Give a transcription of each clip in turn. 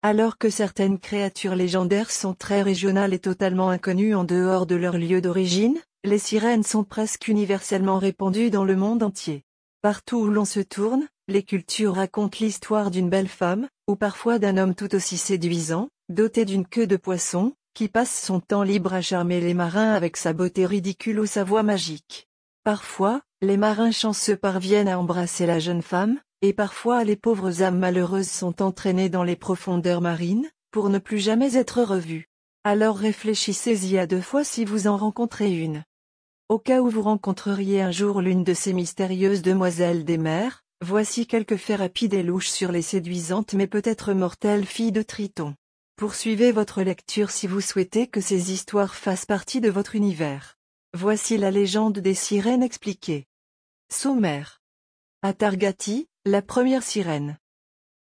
Alors que certaines créatures légendaires sont très régionales et totalement inconnues en dehors de leur lieu d'origine, les sirènes sont presque universellement répandues dans le monde entier. Partout où l'on se tourne, les cultures racontent l'histoire d'une belle femme, ou parfois d'un homme tout aussi séduisant, doté d'une queue de poisson, qui passe son temps libre à charmer les marins avec sa beauté ridicule ou sa voix magique. Parfois, les marins chanceux parviennent à embrasser la jeune femme, et parfois les pauvres âmes malheureuses sont entraînées dans les profondeurs marines, pour ne plus jamais être revues. Alors réfléchissez-y à deux fois si vous en rencontrez une. Au cas où vous rencontreriez un jour l'une de ces mystérieuses demoiselles des mers, voici quelques faits rapides et louches sur les séduisantes mais peut-être mortelles filles de Triton. Poursuivez votre lecture si vous souhaitez que ces histoires fassent partie de votre univers. Voici la légende des sirènes expliquée. Sommaire. Atargati, la première sirène.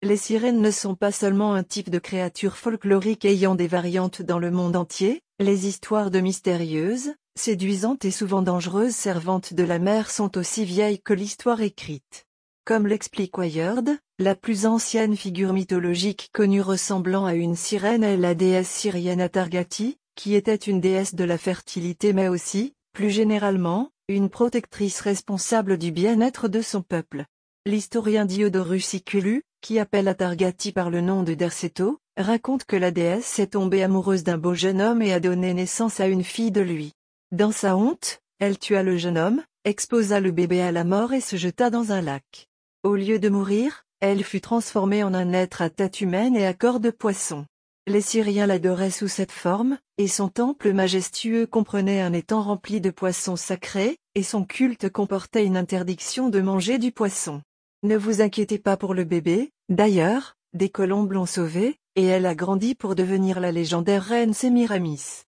Les sirènes ne sont pas seulement un type de créature folklorique ayant des variantes dans le monde entier, les histoires de mystérieuses, séduisantes et souvent dangereuses servantes de la mer sont aussi vieilles que l'histoire écrite. Comme l'explique Wayard, la plus ancienne figure mythologique connue ressemblant à une sirène est la déesse syrienne Atargati, qui était une déesse de la fertilité mais aussi, plus généralement, une protectrice responsable du bien-être de son peuple. L'historien Diodorus Siculus, qui appelle Atargati par le nom de Derceto, raconte que la déesse est tombée amoureuse d'un beau jeune homme et a donné naissance à une fille de lui. Dans sa honte, elle tua le jeune homme, exposa le bébé à la mort et se jeta dans un lac. Au lieu de mourir, elle fut transformée en un être à tête humaine et à corps de poisson. Les Syriens l'adoraient sous cette forme, et son temple majestueux comprenait un étang rempli de poissons sacrés, et son culte comportait une interdiction de manger du poisson. Ne vous inquiétez pas pour le bébé, d'ailleurs, des colombes l'ont sauvée, et elle a grandi pour devenir la légendaire reine Sémiramis.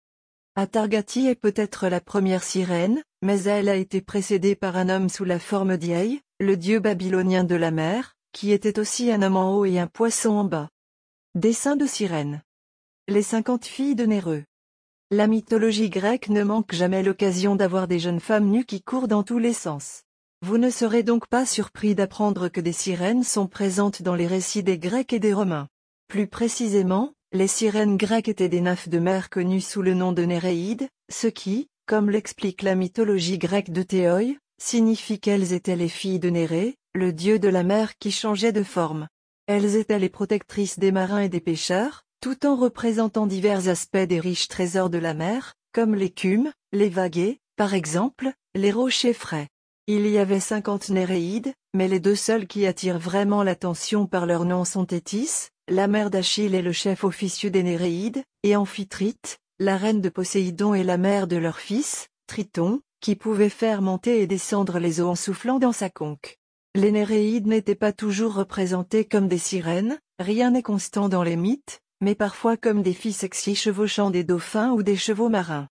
Atargati est peut-être la première sirène, mais elle a été précédée par un homme sous la forme d'Iei, le dieu babylonien de la mer, qui était aussi un homme en haut et un poisson en bas. Dessin de sirène. Les cinquante filles de Néreux. La mythologie grecque ne manque jamais l'occasion d'avoir des jeunes femmes nues qui courent dans tous les sens. Vous ne serez donc pas surpris d'apprendre que des sirènes sont présentes dans les récits des Grecs et des Romains. Plus précisément, les sirènes grecques étaient des nymphes de mer connues sous le nom de Néréides, ce qui, comme l'explique la mythologie grecque de Théoi, signifie qu'elles étaient les filles de Néré, le dieu de la mer qui changeait de forme. Elles étaient les protectrices des marins et des pêcheurs, tout en représentant divers aspects des riches trésors de la mer, comme l'écume, les vagues par exemple, les rochers frais. Il y avait cinquante Néréides, mais les deux seuls qui attirent vraiment l'attention par leur nom sont Thétis, la mère d'Achille et le chef officieux des Néréides, et Amphitrite, la reine de Poséidon et la mère de leur fils, Triton, qui pouvait faire monter et descendre les eaux en soufflant dans sa conque. Les Néréides n'étaient pas toujours représentés comme des sirènes, rien n'est constant dans les mythes, mais parfois comme des filles sexy chevauchant des dauphins ou des chevaux marins.